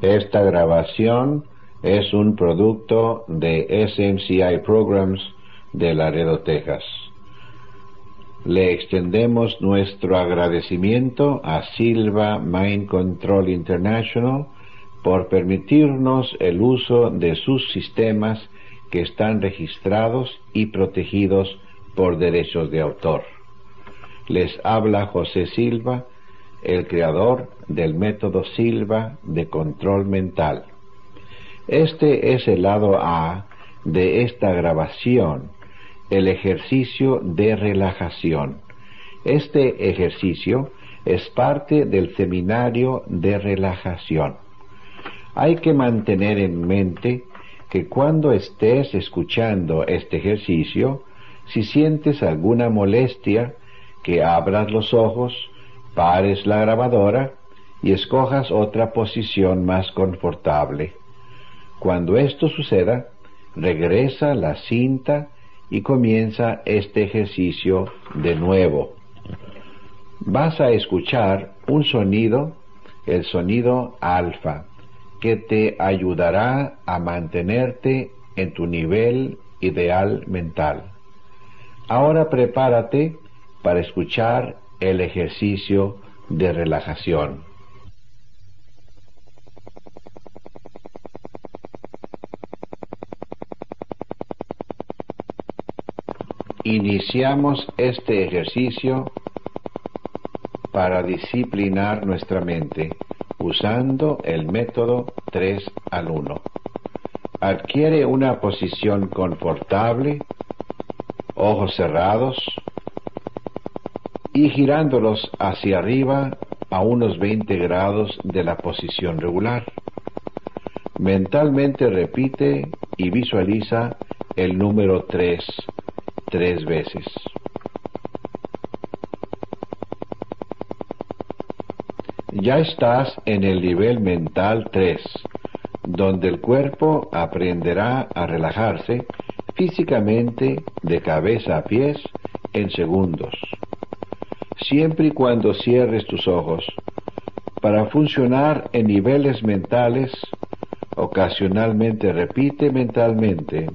Esta grabación es un producto de SMCI Programs de Laredo, Texas. Le extendemos nuestro agradecimiento a Silva Mind Control International por permitirnos el uso de sus sistemas que están registrados y protegidos por derechos de autor. Les habla José Silva, el creador del método Silva de control mental. Este es el lado A de esta grabación, el ejercicio de relajación. Este ejercicio es parte del seminario de relajación. Hay que mantener en mente que cuando estés escuchando este ejercicio, si sientes alguna molestia, que abras los ojos, pares la grabadora y escojas otra posición más confortable. Cuando esto suceda, regresa la cinta y comienza este ejercicio de nuevo. Vas a escuchar un sonido, el sonido alfa, que te ayudará a mantenerte en tu nivel ideal mental. Ahora prepárate para escuchar el ejercicio de relajación. Iniciamos este ejercicio para disciplinar nuestra mente usando el método 3 al 1. Adquiere una posición confortable, ojos cerrados y girándolos hacia arriba a unos 20 grados de la posición regular. Mentalmente repite y visualiza el número 3 tres veces. Ya estás en el nivel mental 3, donde el cuerpo aprenderá a relajarse físicamente de cabeza a pies en segundos, siempre y cuando cierres tus ojos. Para funcionar en niveles mentales, ocasionalmente repite mentalmente,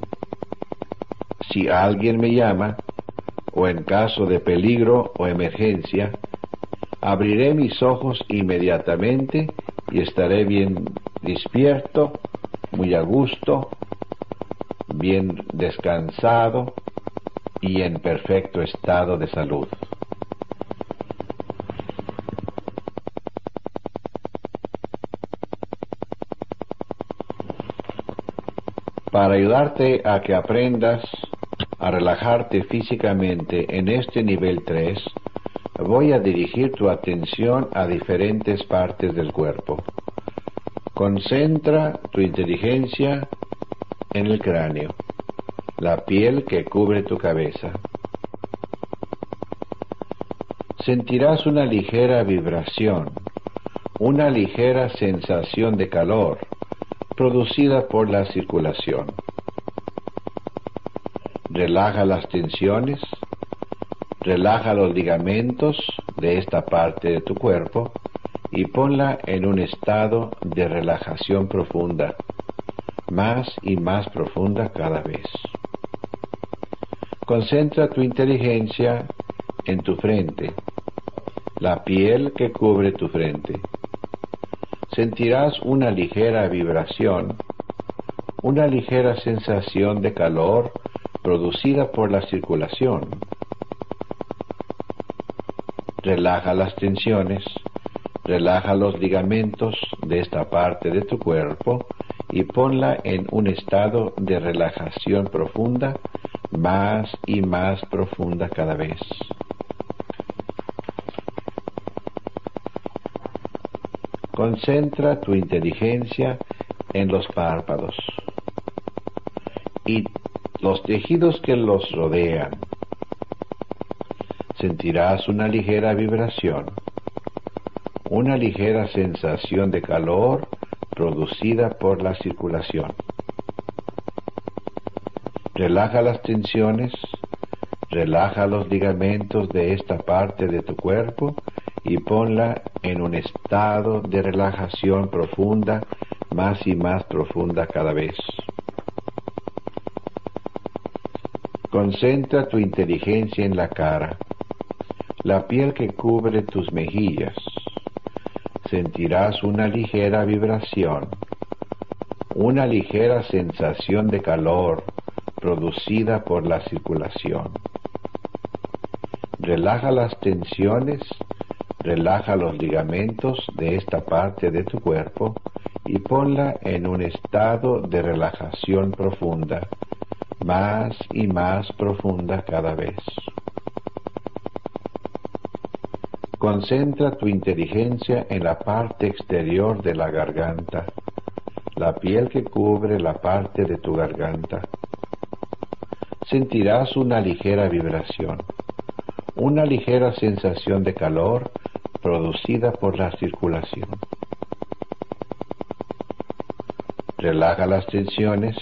si alguien me llama, o en caso de peligro o emergencia, abriré mis ojos inmediatamente y estaré bien despierto, muy a gusto, bien descansado y en perfecto estado de salud. Para ayudarte a que aprendas a relajarte físicamente en este nivel 3, voy a dirigir tu atención a diferentes partes del cuerpo. Concentra tu inteligencia en el cráneo, la piel que cubre tu cabeza. Sentirás una ligera vibración, una ligera sensación de calor producida por la circulación. Relaja las tensiones, relaja los ligamentos de esta parte de tu cuerpo y ponla en un estado de relajación profunda, más y más profunda cada vez. Concentra tu inteligencia en tu frente, la piel que cubre tu frente. Sentirás una ligera vibración, una ligera sensación de calor producida por la circulación. Relaja las tensiones, relaja los ligamentos de esta parte de tu cuerpo y ponla en un estado de relajación profunda, más y más profunda cada vez. Concentra tu inteligencia en los párpados y los tejidos que los rodean. Sentirás una ligera vibración, una ligera sensación de calor producida por la circulación. Relaja las tensiones, relaja los ligamentos de esta parte de tu cuerpo y ponla en un estado de relajación profunda, más y más profunda cada vez. Concentra tu inteligencia en la cara, la piel que cubre tus mejillas. Sentirás una ligera vibración, una ligera sensación de calor producida por la circulación. Relaja las tensiones, relaja los ligamentos de esta parte de tu cuerpo y ponla en un estado de relajación profunda, más y más profunda cada vez. Concentra tu inteligencia en la parte exterior de la garganta, la piel que cubre la parte de tu garganta. Sentirás una ligera vibración, una ligera sensación de calor producida por la circulación. Relaja las tensiones,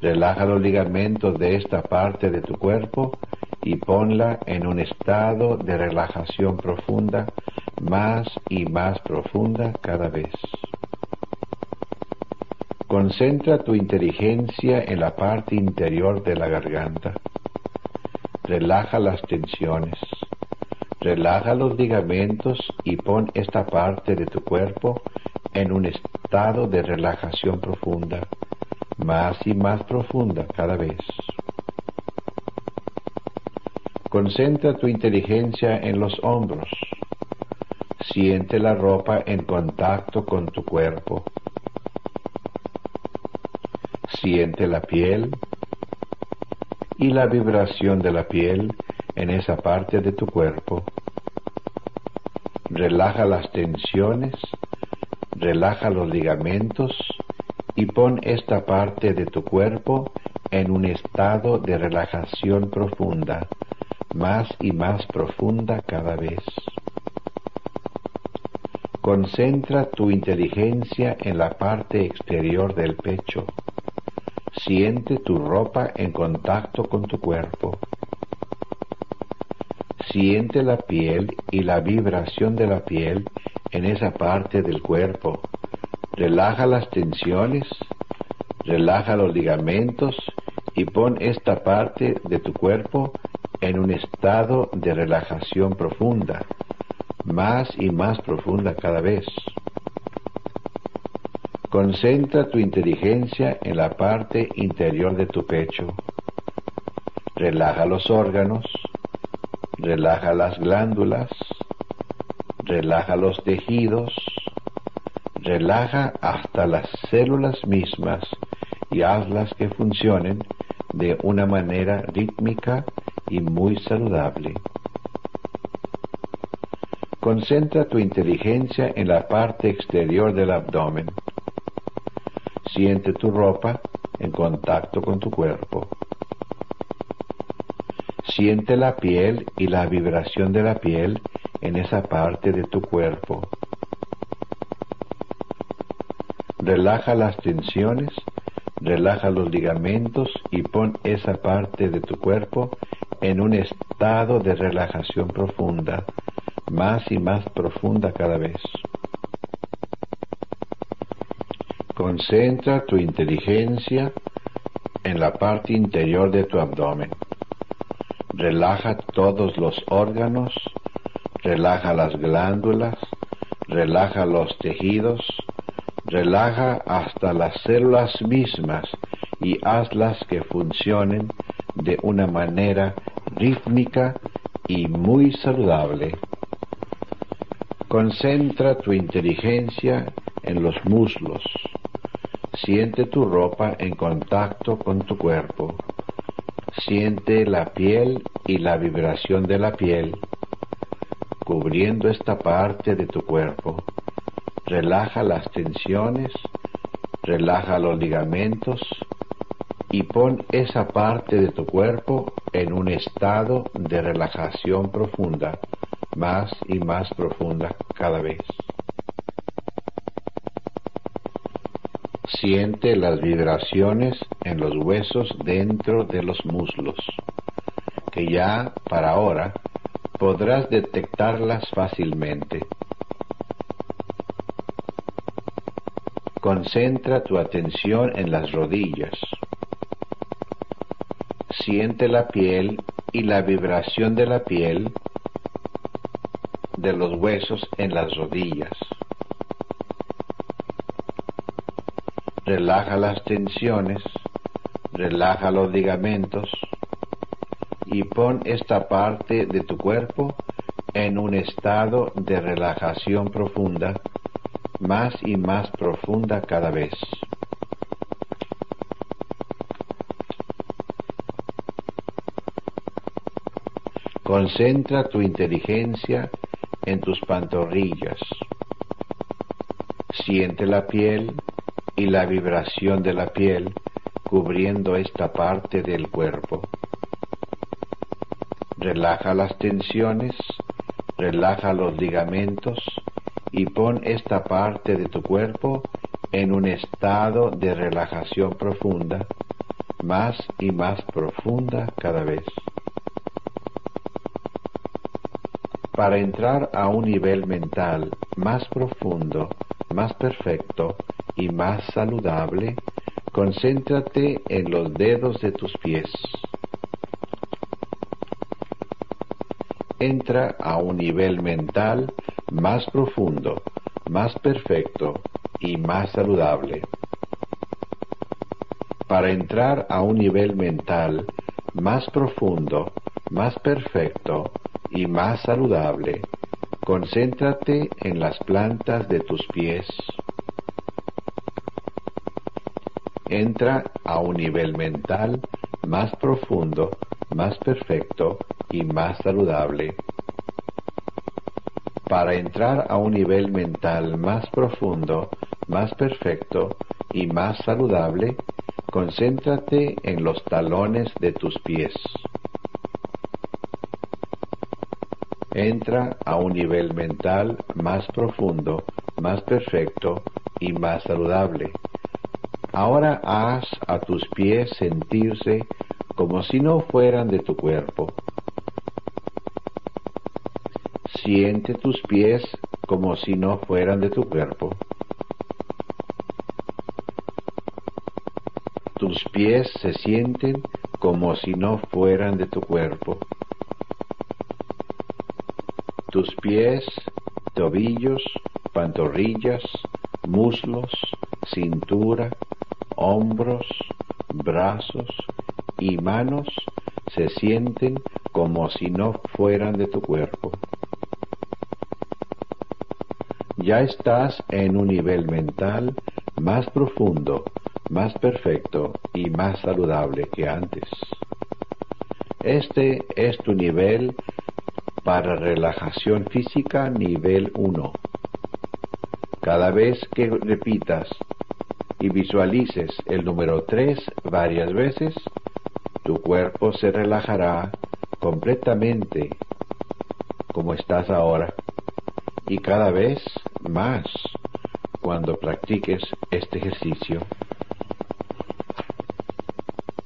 relaja los ligamentos de esta parte de tu cuerpo y ponla en un estado de relajación profunda, más y más profunda cada vez. Concentra tu inteligencia en la parte interior de la garganta. Relaja las tensiones. Relaja los ligamentos y pon esta parte de tu cuerpo en un estado de relajación profunda, más y más profunda cada vez. Concentra tu inteligencia en los hombros. Siente la ropa en contacto con tu cuerpo. Siente la piel y la vibración de la piel en esa parte de tu cuerpo. Relaja las tensiones relaja los ligamentos y pon esta parte de tu cuerpo en un estado de relajación profunda, más y más profunda cada vez. Concentra tu inteligencia en la parte exterior del pecho. Siente tu ropa en contacto con tu cuerpo. Siente la piel y la vibración de la piel en esa parte del cuerpo. Relaja las tensiones, relaja los ligamentos y pon esta parte de tu cuerpo en un estado de relajación profunda, más y más profunda cada vez. Concentra tu inteligencia en la parte interior de tu pecho. Relaja los órganos, relaja las glándulas, relaja los tejidos, relaja hasta las células mismas y hazlas que funcionen de una manera rítmica y muy saludable. Concentra tu inteligencia en la parte exterior del abdomen. Siente tu ropa en contacto con tu cuerpo. Siente la piel y la vibración de la piel en esa parte de tu cuerpo. Relaja las tensiones, relaja los ligamentos y pon esa parte de tu cuerpo en un estado de relajación profunda, más y más profunda cada vez. Concentra tu inteligencia en la parte interior de tu abdomen. Relaja todos los órganos, relaja las glándulas, relaja los tejidos, relaja hasta las células mismas y hazlas que funcionen de una manera rítmica y muy saludable. Concentra tu inteligencia en los muslos. Siente tu ropa en contacto con tu cuerpo. Siente la piel y la vibración de la piel cubriendo esta parte de tu cuerpo. Relaja las tensiones, relaja los ligamentos y pon esa parte de tu cuerpo en un estado de relajación profunda, más y más profunda cada vez. Siente las vibraciones en los huesos dentro de los muslos, que ya para ahora podrás detectarlas fácilmente. Concentra tu atención en las rodillas. Siente la piel y la vibración de la piel de los huesos en las rodillas. Relaja las tensiones, relaja los ligamentos y pon esta parte de tu cuerpo en un estado de relajación profunda más y más profunda cada vez. Concentra tu inteligencia en tus pantorrillas. Siente la piel y la vibración de la piel cubriendo esta parte del cuerpo. Relaja las tensiones, relaja los ligamentos y pon esta parte de tu cuerpo en un estado de relajación profunda, más y más profunda cada vez. Para entrar a un nivel mental más profundo, más perfecto y más saludable, concéntrate en los dedos de tus pies. Entra a un nivel mental más profundo, más perfecto y más saludable. Para entrar a un nivel mental más profundo, más perfecto y más saludable, concéntrate en las plantas de tus pies. Entra a un nivel mental más profundo, más perfecto y más saludable para entrar a un nivel mental más profundo, más perfecto y más saludable, concéntrate en los talones de tus pies. Entra a un nivel mental más profundo, más perfecto y más saludable. Ahora haz a tus pies sentirse como si no fueran de tu cuerpo Siente tus pies como si no fueran de tu cuerpo. Tus pies se sienten como si no fueran de tu cuerpo. Tus pies, tobillos, pantorrillas, muslos, cintura, hombros, brazos y manos se sienten como si no fueran de tu cuerpo ya estás en un nivel mental más profundo, más perfecto y más saludable que antes. Este es tu nivel para relajación física nivel 1. Cada vez que repitas y visualices el número 3 varias veces, tu cuerpo se relajará completamente como estás ahora y cada vez más cuando practiques este ejercicio.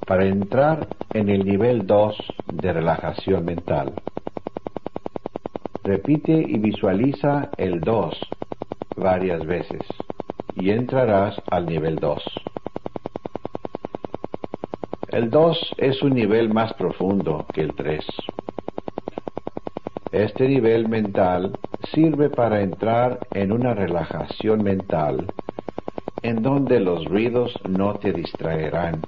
Para entrar en el nivel 2 de relajación mental, repite y visualiza el 2 varias veces y entrarás al nivel 2. El 2 es un nivel más profundo que el 3. Este nivel mental sirve para entrar en una relajación mental en donde los ruidos no te distraerán.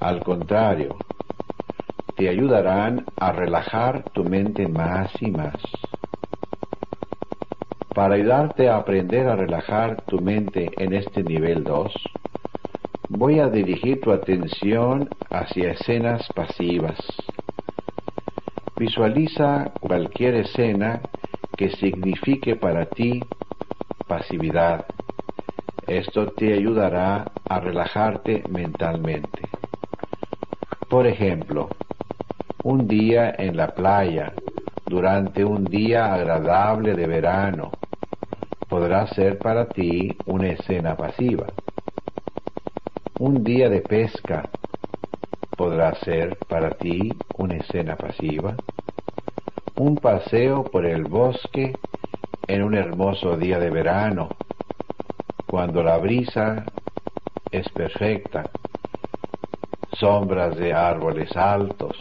Al contrario, te ayudarán a relajar tu mente más y más. Para ayudarte a aprender a relajar tu mente en este nivel 2, voy a dirigir tu atención hacia escenas pasivas Visualiza cualquier escena que signifique para ti pasividad. Esto te ayudará a relajarte mentalmente. Por ejemplo, un día en la playa, durante un día agradable de verano, podrá ser para ti una escena pasiva. Un día de pesca podrá ser para ti una escena pasiva, un paseo por el bosque en un hermoso día de verano cuando la brisa es perfecta, sombras de árboles altos,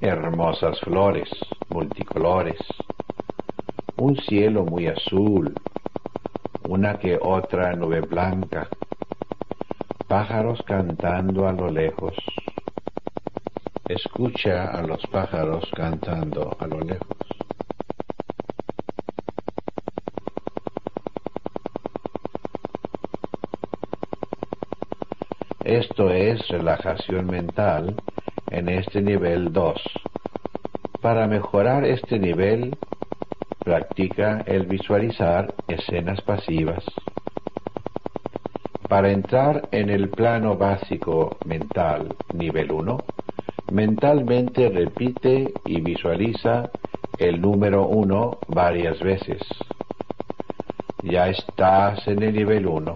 hermosas flores multicolores, un cielo muy azul, una que otra nube blanca, pájaros cantando a lo lejos. Escucha a los pájaros cantando a lo lejos. Esto es relajación mental en este nivel 2. Para mejorar este nivel, practica el visualizar escenas pasivas. Para entrar en el plano básico mental nivel 1, mentalmente repite y visualiza el número 1 varias veces. Ya estás en el nivel 1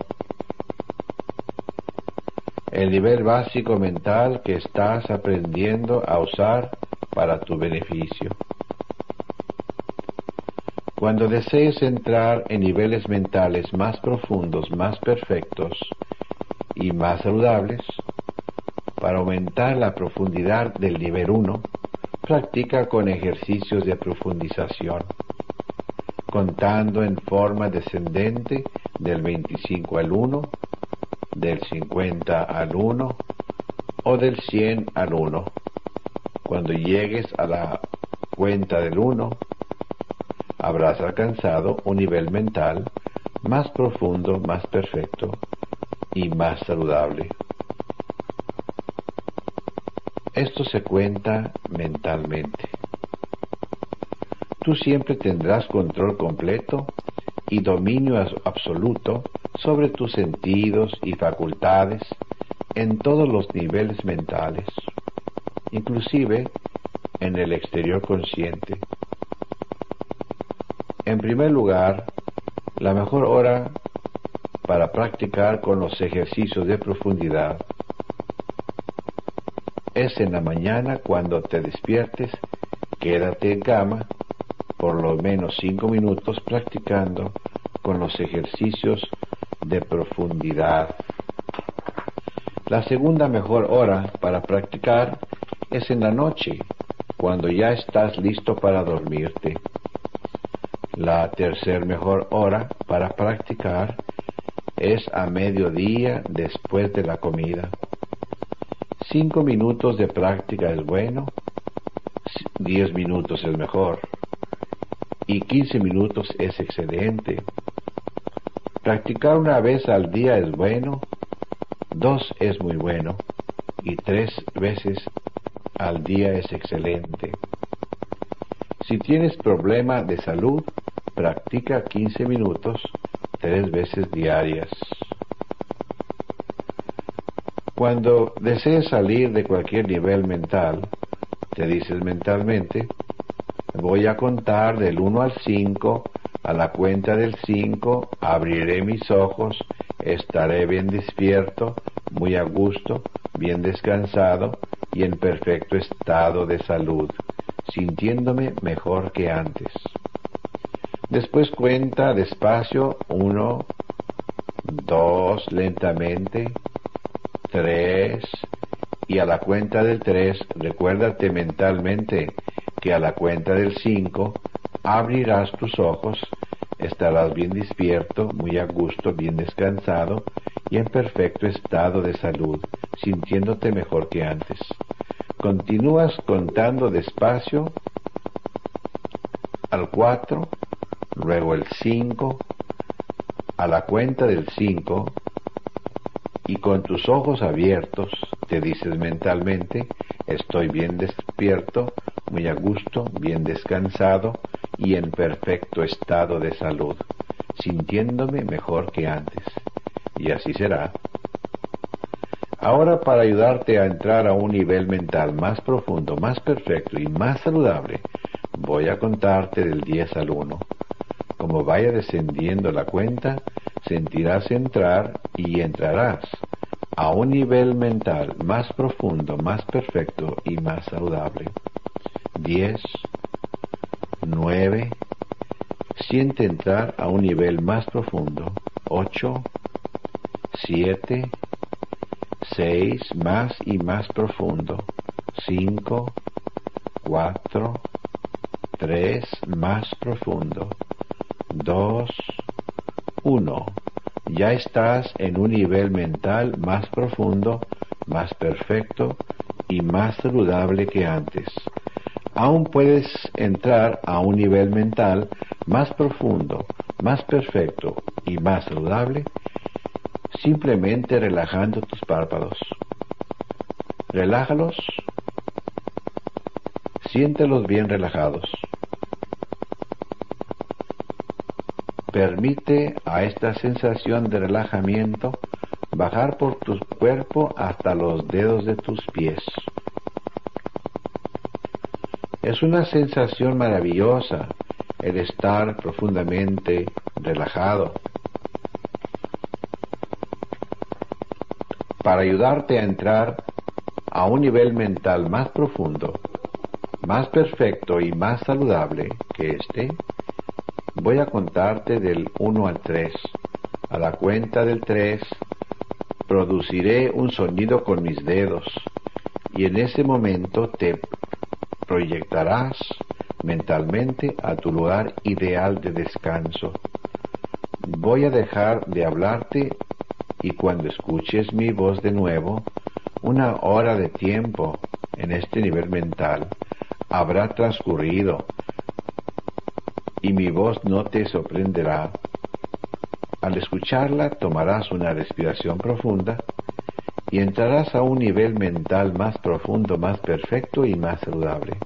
el nivel básico mental que estás aprendiendo a usar para tu beneficio. Cuando desees entrar en niveles mentales más profundos, más perfectos y más saludables, para aumentar la profundidad del nivel 1, practica con ejercicios de profundización, contando en forma descendente del 25 al 1 del 50 al 1 o del 100 al 1. Cuando llegues a la cuenta del 1, habrás alcanzado un nivel mental más profundo, más perfecto y más saludable. Esto se cuenta mentalmente. Tú siempre tendrás control completo y dominio absoluto sobre tus sentidos y facultades en todos los niveles mentales, inclusive en el exterior consciente. En primer lugar, la mejor hora para practicar con los ejercicios de profundidad es en la mañana cuando te despiertes, quédate en cama por lo menos cinco minutos practicando con los ejercicios de profundidad. La segunda mejor hora para practicar es en la noche, cuando ya estás listo para dormirte. La tercera mejor hora para practicar es a mediodía después de la comida. Cinco minutos de práctica es bueno, diez minutos es mejor y quince minutos es excelente. Practicar una vez al día es bueno, dos es muy bueno y tres veces al día es excelente. Si tienes problema de salud, practica 15 minutos tres veces diarias. Cuando desees salir de cualquier nivel mental, te dices mentalmente, voy a contar del 1 al 5 a la cuenta del cinco abriré mis ojos, estaré bien despierto, muy a gusto, bien descansado y en perfecto estado de salud, sintiéndome mejor que antes. Después cuenta despacio uno, dos lentamente, tres, y a la cuenta del tres recuérdate mentalmente que a la cuenta del cinco abrirás tus ojos, estarás bien despierto, muy a gusto, bien descansado y en perfecto estado de salud, sintiéndote mejor que antes. Continúas contando despacio al 4, luego el 5, a la cuenta del 5, y con tus ojos abiertos te dices mentalmente, estoy bien despierto, muy a gusto, bien descansado y en perfecto estado de salud, sintiéndome mejor que antes. Y así será. Ahora para ayudarte a entrar a un nivel mental más profundo, más perfecto y más saludable, voy a contarte del 10 al 1. Como vaya descendiendo la cuenta, sentirás entrar y entrarás a un nivel mental más profundo, más perfecto y más saludable. 10, 9, siente entrar a un nivel más profundo. 8, 7, 6, más y más profundo, 5, 4, 3, más profundo, 2, 1. Ya estás en un nivel mental más profundo, más perfecto y más saludable que antes. Aún puedes entrar a un nivel mental más profundo, más perfecto y más saludable simplemente relajando tus párpados. Relájalos, siéntelos bien relajados. Permite a esta sensación de relajamiento bajar por tu cuerpo hasta los dedos de tus pies. Es una sensación maravillosa el estar profundamente relajado. Para ayudarte a entrar a un nivel mental más profundo, más perfecto y más saludable que este, voy a contarte del 1 al 3. A la cuenta del 3 produciré un sonido con mis dedos y en ese momento te proyectarás mentalmente a tu lugar ideal de descanso. Voy a dejar de hablarte y cuando escuches mi voz de nuevo, una hora de tiempo en este nivel mental habrá transcurrido y mi voz no te sorprenderá. Al escucharla tomarás una respiración profunda y entrarás a un nivel mental más profundo, más perfecto y más saludable.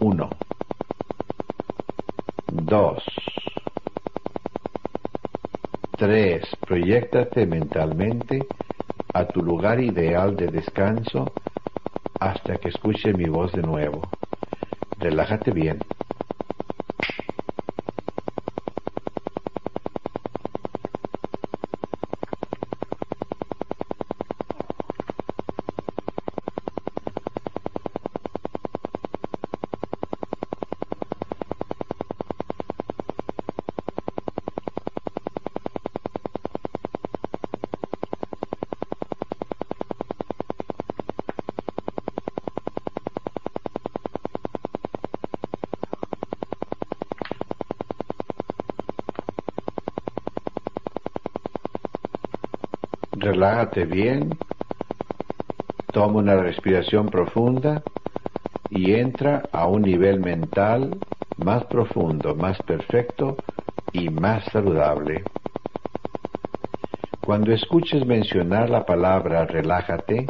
1. 2. 3. Proyectate mentalmente a tu lugar ideal de descanso hasta que escuche mi voz de nuevo. Relájate bien. Relájate bien, toma una respiración profunda y entra a un nivel mental más profundo, más perfecto y más saludable. Cuando escuches mencionar la palabra relájate,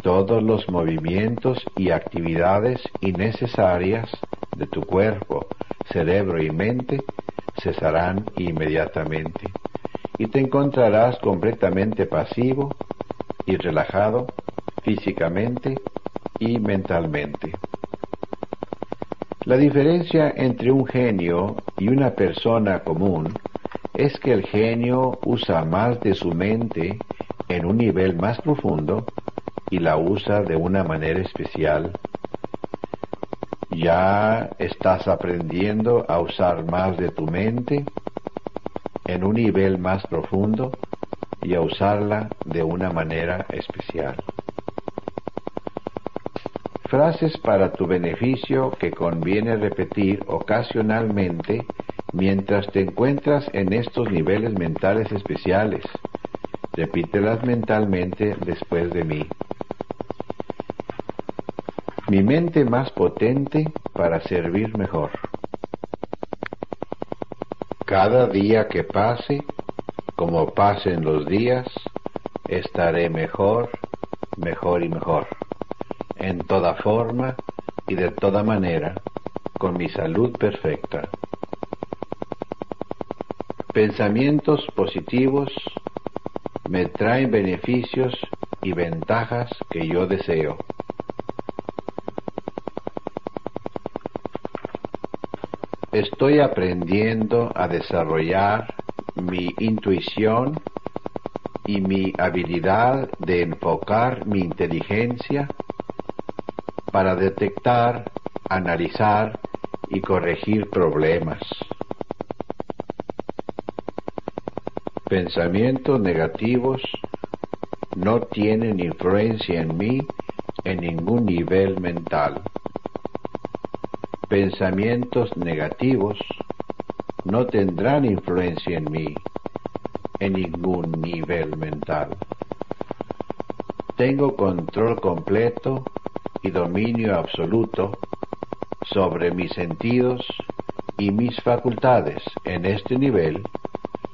todos los movimientos y actividades innecesarias de tu cuerpo, cerebro y mente cesarán inmediatamente y te encontrarás completamente pasivo y relajado físicamente y mentalmente. La diferencia entre un genio y una persona común es que el genio usa más de su mente en un nivel más profundo y la usa de una manera especial. Ya estás aprendiendo a usar más de tu mente en un nivel más profundo y a usarla de una manera especial. Frases para tu beneficio que conviene repetir ocasionalmente mientras te encuentras en estos niveles mentales especiales. Repítelas mentalmente después de mí. Mi mente más potente para servir mejor. Cada día que pase, como pasen los días, estaré mejor, mejor y mejor, en toda forma y de toda manera, con mi salud perfecta. Pensamientos positivos me traen beneficios y ventajas que yo deseo. Estoy aprendiendo a desarrollar mi intuición y mi habilidad de enfocar mi inteligencia para detectar, analizar y corregir problemas. Pensamientos negativos no tienen influencia en mí en ningún nivel mental. Pensamientos negativos no tendrán influencia en mí en ningún nivel mental. Tengo control completo y dominio absoluto sobre mis sentidos y mis facultades en este nivel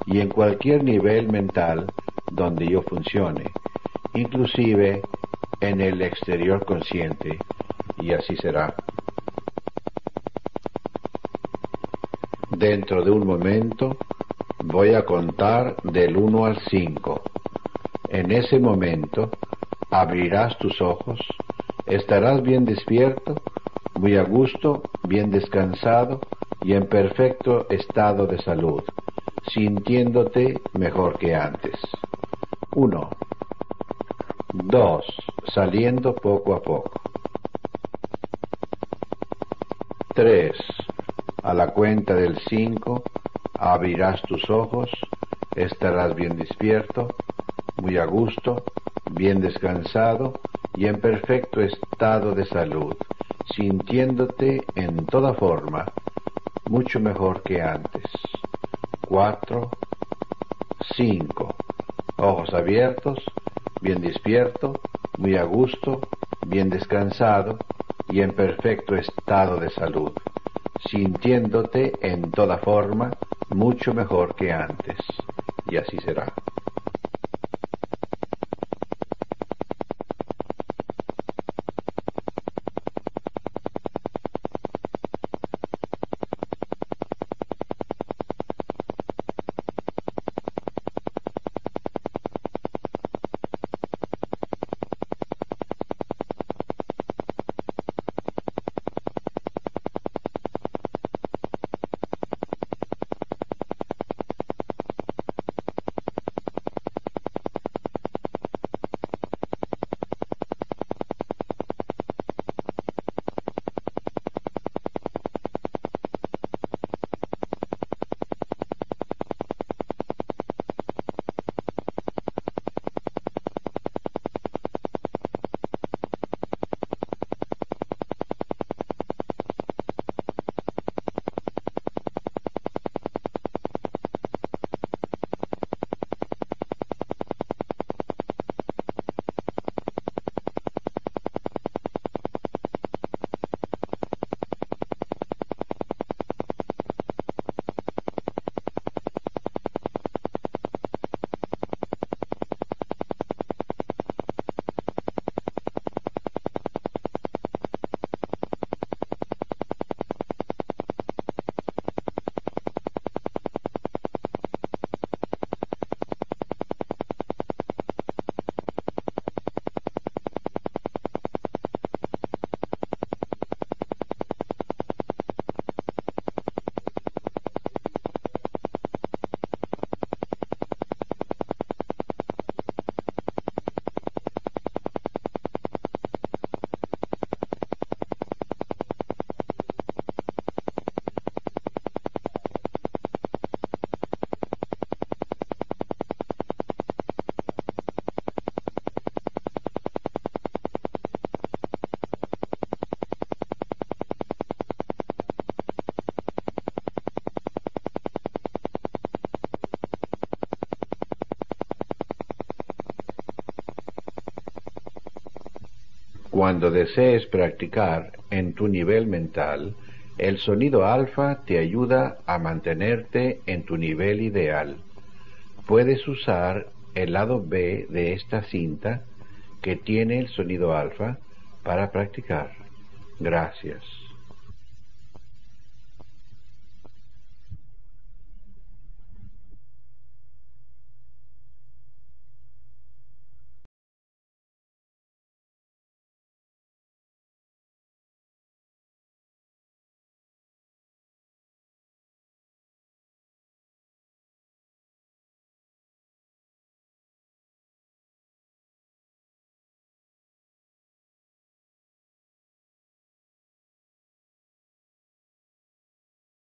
y en cualquier nivel mental donde yo funcione, inclusive en el exterior consciente, y así será. Dentro de un momento voy a contar del 1 al 5. En ese momento abrirás tus ojos, estarás bien despierto, muy a gusto, bien descansado y en perfecto estado de salud sintiéndote mejor que antes. 1. 2. Saliendo poco a poco. 3. A la cuenta del 5 abrirás tus ojos, estarás bien despierto, muy a gusto, bien descansado y en perfecto estado de salud, sintiéndote en toda forma mucho mejor que antes. 4, 5. Ojos abiertos, bien despierto, muy a gusto, bien descansado y en perfecto estado de salud, sintiéndote en toda forma mucho mejor que antes. Y así será. Cuando desees practicar en tu nivel mental, el sonido alfa te ayuda a mantenerte en tu nivel ideal. Puedes usar el lado B de esta cinta que tiene el sonido alfa para practicar. Gracias.